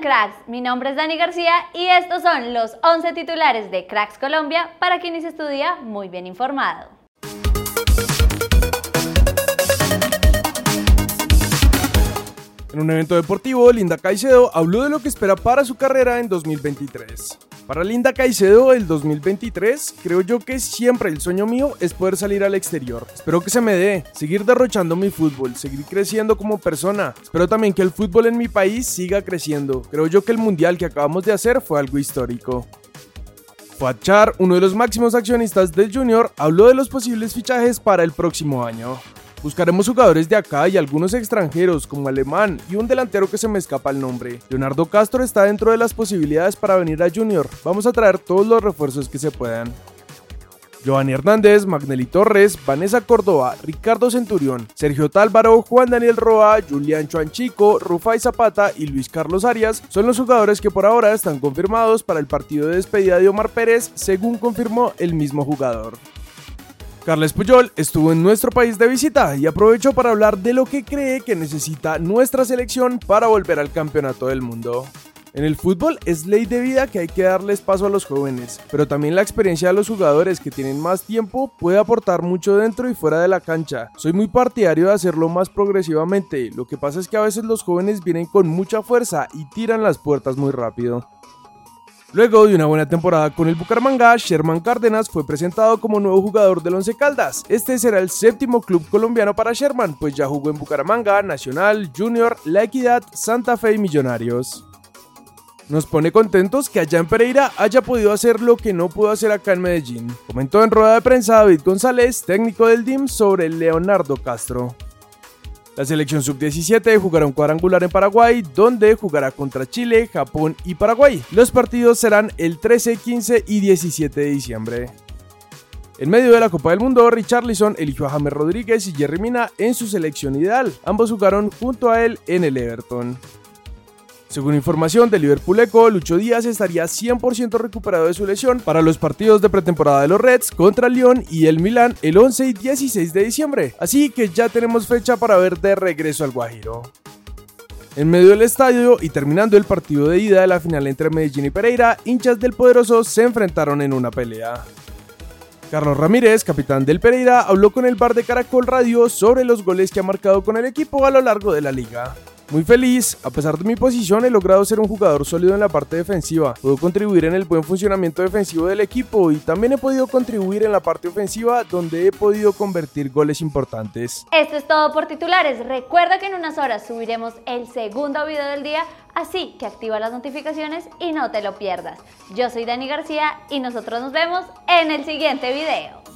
cracks? Mi nombre es Dani García y estos son los 11 titulares de Cracks Colombia para quien inicie su día muy bien informado. En un evento deportivo, Linda Caicedo habló de lo que espera para su carrera en 2023. Para Linda Caicedo, el 2023, creo yo que siempre el sueño mío es poder salir al exterior. Espero que se me dé, seguir derrochando mi fútbol, seguir creciendo como persona. Espero también que el fútbol en mi país siga creciendo. Creo yo que el mundial que acabamos de hacer fue algo histórico. Char, uno de los máximos accionistas del Junior, habló de los posibles fichajes para el próximo año. Buscaremos jugadores de acá y algunos extranjeros como alemán y un delantero que se me escapa el nombre. Leonardo Castro está dentro de las posibilidades para venir a Junior. Vamos a traer todos los refuerzos que se puedan. Giovanni Hernández, Magnelli Torres, Vanessa Córdoba, Ricardo Centurión, Sergio Tálvaro, Juan Daniel Roa, Julián Chuanchico, Rufai Zapata y Luis Carlos Arias son los jugadores que por ahora están confirmados para el partido de despedida de Omar Pérez, según confirmó el mismo jugador. Carles Puyol estuvo en nuestro país de visita y aprovechó para hablar de lo que cree que necesita nuestra selección para volver al campeonato del mundo. En el fútbol es ley de vida que hay que darles paso a los jóvenes, pero también la experiencia de los jugadores que tienen más tiempo puede aportar mucho dentro y fuera de la cancha. Soy muy partidario de hacerlo más progresivamente, lo que pasa es que a veces los jóvenes vienen con mucha fuerza y tiran las puertas muy rápido. Luego de una buena temporada con el Bucaramanga, Sherman Cárdenas fue presentado como nuevo jugador del Once Caldas. Este será el séptimo club colombiano para Sherman, pues ya jugó en Bucaramanga, Nacional, Junior, La Equidad, Santa Fe y Millonarios. Nos pone contentos que allá Pereira haya podido hacer lo que no pudo hacer acá en Medellín, comentó en rueda de prensa David González, técnico del DIM, sobre Leonardo Castro. La selección sub-17 jugará un cuadrangular en Paraguay, donde jugará contra Chile, Japón y Paraguay. Los partidos serán el 13, 15 y 17 de diciembre. En medio de la Copa del Mundo, Richarlison eligió a James Rodríguez y Jerry Mina en su selección ideal. Ambos jugaron junto a él en el Everton. Según información de Liverpool Eco, Lucho Díaz estaría 100% recuperado de su lesión para los partidos de pretemporada de los Reds contra Lyon y el Milan el 11 y 16 de diciembre. Así que ya tenemos fecha para ver de regreso al Guajiro. En medio del estadio y terminando el partido de ida de la final entre Medellín y Pereira, hinchas del Poderoso se enfrentaron en una pelea. Carlos Ramírez, capitán del Pereira, habló con el bar de Caracol Radio sobre los goles que ha marcado con el equipo a lo largo de la liga. Muy feliz, a pesar de mi posición he logrado ser un jugador sólido en la parte defensiva. Puedo contribuir en el buen funcionamiento defensivo del equipo y también he podido contribuir en la parte ofensiva donde he podido convertir goles importantes. Esto es todo por titulares. Recuerda que en unas horas subiremos el segundo video del día, así que activa las notificaciones y no te lo pierdas. Yo soy Dani García y nosotros nos vemos en el siguiente video.